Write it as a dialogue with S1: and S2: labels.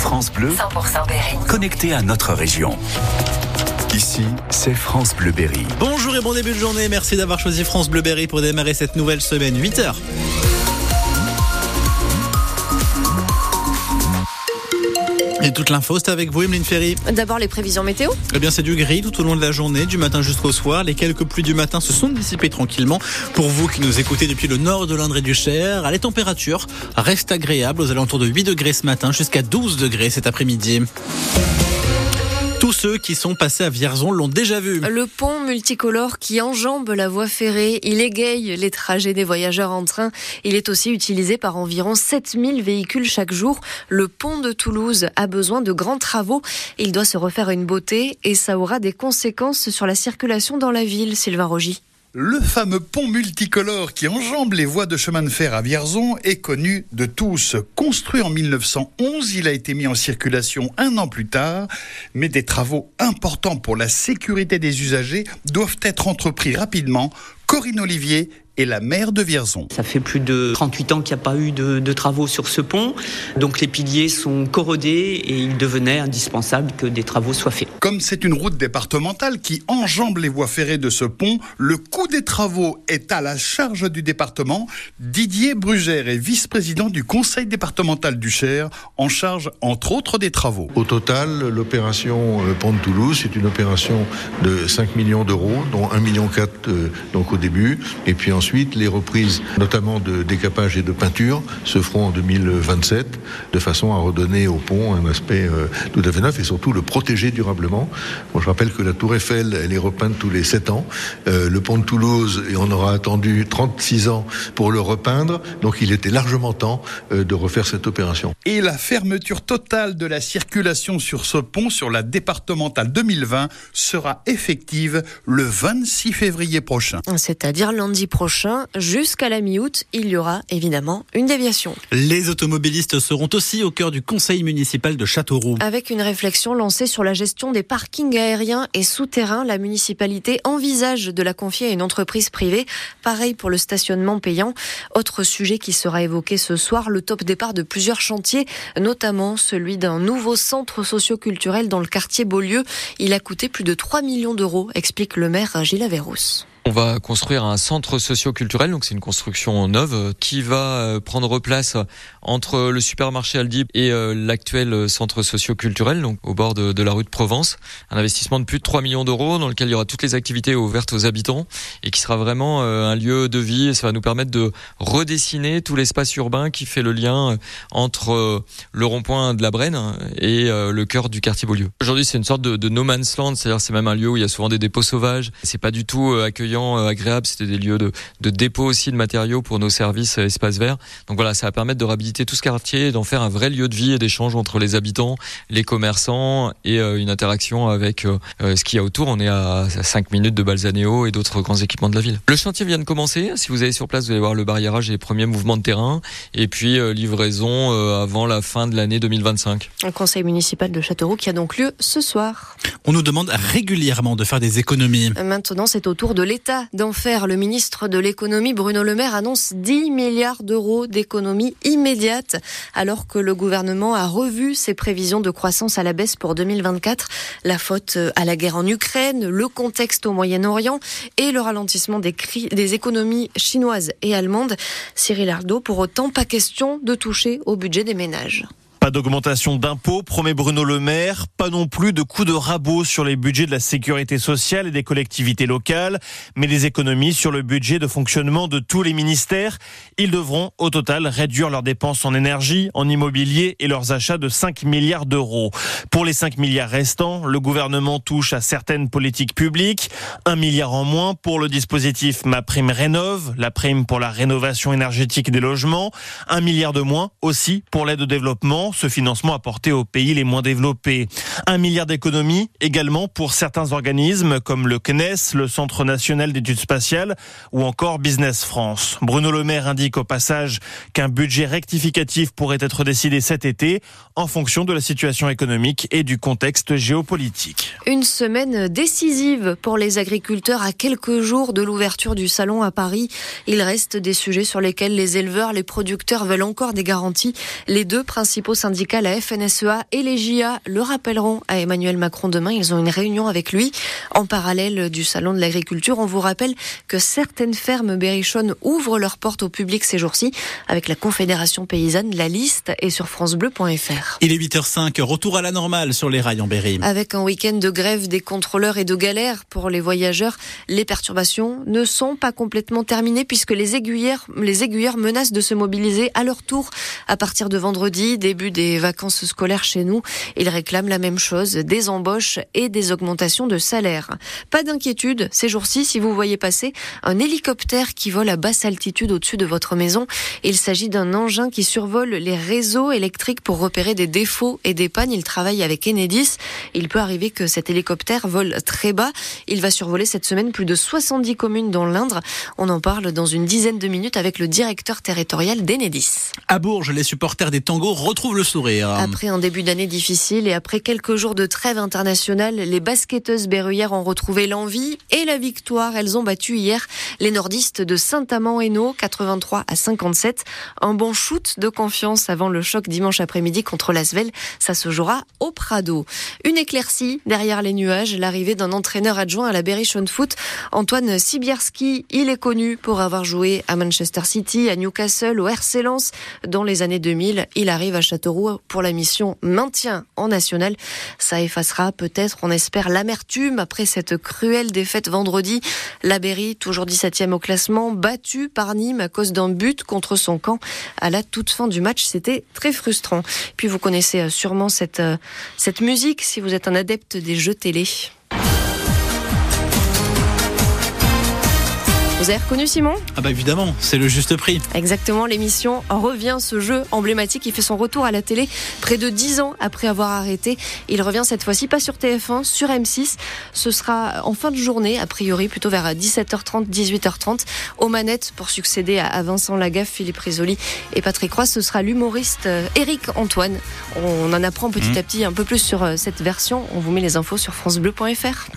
S1: France Bleu,
S2: 100% Berry.
S1: connecté à notre région. Ici, c'est France Bleu Berry.
S3: Bonjour et bon début de journée. Merci d'avoir choisi France Bleu Berry pour démarrer cette nouvelle semaine. 8h. Et toute l'info, c'est avec vous, Emeline Ferry.
S4: D'abord les prévisions météo.
S3: Eh bien, c'est du gris tout au long de la journée, du matin jusqu'au soir. Les quelques pluies du matin se sont dissipées tranquillement. Pour vous qui nous écoutez depuis le nord de l'Indre et du Cher, les températures restent agréables aux alentours de 8 degrés ce matin jusqu'à 12 degrés cet après-midi. Ceux qui sont passés à Vierzon l'ont déjà vu.
S4: Le pont multicolore qui enjambe la voie ferrée, il égaye les trajets des voyageurs en train. Il est aussi utilisé par environ 7000 véhicules chaque jour. Le pont de Toulouse a besoin de grands travaux. Il doit se refaire une beauté et ça aura des conséquences sur la circulation dans la ville, Sylvain Rogy.
S5: Le fameux pont multicolore qui enjambe les voies de chemin de fer à Vierzon est connu de tous. Construit en 1911, il a été mis en circulation un an plus tard, mais des travaux importants pour la sécurité des usagers doivent être entrepris rapidement. Corinne Olivier est la maire de Vierzon.
S6: Ça fait plus de 38 ans qu'il n'y a pas eu de, de, travaux sur ce pont. Donc les piliers sont corrodés et il devenait indispensable que des travaux soient faits.
S5: Comme c'est une route départementale qui enjambe les voies ferrées de ce pont, le coût des travaux est à la charge du département. Didier Brugère est vice-président du conseil départemental du Cher, en charge entre autres des travaux.
S7: Au total, l'opération Pont de Toulouse, c'est une opération de 5 millions d'euros, dont 1,4 million euh, donc au début, et puis ensuite les reprises, notamment de décapage et de peinture, se feront en 2027, de façon à redonner au pont un aspect euh, tout à fait neuf et surtout le protéger durablement. Bon, je rappelle que la Tour Eiffel, elle est repeinte tous les 7 ans. Euh, le pont de Toulouse, et on aura attendu 36 ans pour le repeindre. Donc il était largement temps euh, de refaire cette opération.
S5: Et la fermeture totale de la circulation sur ce pont, sur la départementale 2020, sera effective le 26 février prochain.
S4: C'est-à-dire lundi prochain jusqu'à la mi-août, il y aura évidemment une déviation.
S3: Les automobilistes seront aussi au cœur du conseil municipal de Châteauroux.
S4: Avec une réflexion lancée sur la gestion des parkings aériens et souterrains, la municipalité envisage de la confier à une entreprise privée. Pareil pour le stationnement payant. Autre sujet qui sera évoqué ce soir, le top départ de plusieurs chantiers, notamment celui d'un nouveau centre socio-culturel dans le quartier Beaulieu. Il a coûté plus de 3 millions d'euros, explique le maire Gilles Averrousse.
S8: On va construire un centre socio-culturel, donc c'est une construction neuve qui va prendre place entre le supermarché Aldi et l'actuel centre socio-culturel, donc au bord de, la rue de Provence. Un investissement de plus de 3 millions d'euros dans lequel il y aura toutes les activités ouvertes aux habitants et qui sera vraiment un lieu de vie et ça va nous permettre de redessiner tout l'espace urbain qui fait le lien entre le rond-point de la Brenne et le cœur du quartier Beaulieu. Aujourd'hui, c'est une sorte de, de no man's land, c'est-à-dire c'est même un lieu où il y a souvent des dépôts sauvages. C'est pas du tout accueillant agréable. C'était des lieux de, de, dépôt aussi de matériaux pour nos services espaces verts. Donc voilà, ça va permettre de réhabiliter tout ce quartier et d'en faire un vrai lieu de vie et d'échange entre les habitants, les commerçants et euh, une interaction avec euh, ce qu'il y a autour. On est à 5 minutes de Balzanéo et d'autres grands équipements de la ville. Le chantier vient de commencer. Si vous allez sur place, vous allez voir le barriérage et les premiers mouvements de terrain. Et puis euh, livraison avant la fin de l'année 2025.
S4: Un conseil municipal de Châteauroux qui a donc lieu ce soir.
S3: On nous demande régulièrement de faire des économies.
S4: Maintenant, c'est au tour de l'État d'en faire. Le ministre de l'économie, Bruno Le Maire, annonce 10 milliards d'euros d'économies immédiates, alors que le gouvernement a revu ses prévisions de croissance à la baisse pour 2024. La faute à la guerre en Ukraine, le contexte au Moyen-Orient et le ralentissement des, des économies chinoises et allemandes. Cyril Ardo, pour autant, pas question de toucher au budget des ménages.
S9: Pas d'augmentation d'impôts, promet Bruno Le Maire. Pas non plus de coups de rabot sur les budgets de la sécurité sociale et des collectivités locales, mais des économies sur le budget de fonctionnement de tous les ministères. Ils devront au total réduire leurs dépenses en énergie, en immobilier et leurs achats de 5 milliards d'euros. Pour les 5 milliards restants, le gouvernement touche à certaines politiques publiques. Un milliard en moins pour le dispositif Ma Prime Rénove, la prime pour la rénovation énergétique des logements. Un milliard de moins aussi pour l'aide au développement ce financement apporté aux pays les moins développés. Un milliard d'économies également pour certains organismes comme le CNES, le Centre national d'études spatiales ou encore Business France. Bruno Le Maire indique au passage qu'un budget rectificatif pourrait être décidé cet été en fonction de la situation économique et du contexte géopolitique.
S4: Une semaine décisive pour les agriculteurs à quelques jours de l'ouverture du salon à Paris. Il reste des sujets sur lesquels les éleveurs, les producteurs veulent encore des garanties. Les deux principaux syndicat, la FNSEA et les JA le rappelleront à Emmanuel Macron demain. Ils ont une réunion avec lui. En parallèle du salon de l'agriculture, on vous rappelle que certaines fermes berrichonnes ouvrent leurs portes au public ces jours-ci avec la Confédération paysanne. La liste est sur francebleu.fr.
S3: Il est 8h05, retour à la normale sur les rails en Berry.
S4: Avec un week-end de grève des contrôleurs et de galères pour les voyageurs, les perturbations ne sont pas complètement terminées puisque les aiguilleurs, les aiguilleurs menacent de se mobiliser à leur tour à partir de vendredi, début des vacances scolaires chez nous. Ils réclament la même chose, des embauches et des augmentations de salaire. Pas d'inquiétude ces jours-ci si vous voyez passer un hélicoptère qui vole à basse altitude au-dessus de votre maison. Il s'agit d'un engin qui survole les réseaux électriques pour repérer des défauts et des pannes. Il travaille avec Enedis. Il peut arriver que cet hélicoptère vole très bas. Il va survoler cette semaine plus de 70 communes dans l'Indre. On en parle dans une dizaine de minutes avec le directeur territorial d'Enedis.
S3: À Bourges, les supporters des tangos retrouvent le
S4: Après un début d'année difficile et après quelques jours de trêve internationale, les basketteuses berruyères ont retrouvé l'envie et la victoire. Elles ont battu hier les nordistes de Saint-Amand-Hainaut, 83 à 57. Un bon shoot de confiance avant le choc dimanche après-midi contre l'Asvel. Ça se jouera au Prado. Une éclaircie derrière les nuages, l'arrivée d'un entraîneur adjoint à la Berrichon Foot, Antoine Sibierski. Il est connu pour avoir joué à Manchester City, à Newcastle, au RC Lens dans les années 2000. Il arrive à Pour la mission maintien en national. Ça effacera peut-être, on espère, l'amertume après cette cruelle défaite vendredi. La Berry, toujours 17e au classement, battu par Nîmes à cause d'un but contre son camp à la toute fin du match. C'était très frustrant. Puis vous connaissez euh, sûrement cette, euh, cette musique si vous êtes un adepte des jeux télé. Vous avez reconnu Simon?
S3: Ah bah évidemment, c'est le juste prix.
S4: Exactement, l'émission revient, ce jeu emblématique. Il fait son retour à la télé près de 10 ans après avoir arrêté. Il revient cette fois-ci pas sur TF1, sur M6. Ce sera en fin de journée, a priori plutôt vers 17h30, 18h30. Aux manettes pour succéder à Vincent Lagaffe, Philippe Risoli et Patrick Roy. Ce sera l'humoriste Eric euh, Antoine. On en apprend petit mmh. à petit un peu plus sur euh, cette version. On vous met les infos sur francebleu.fr.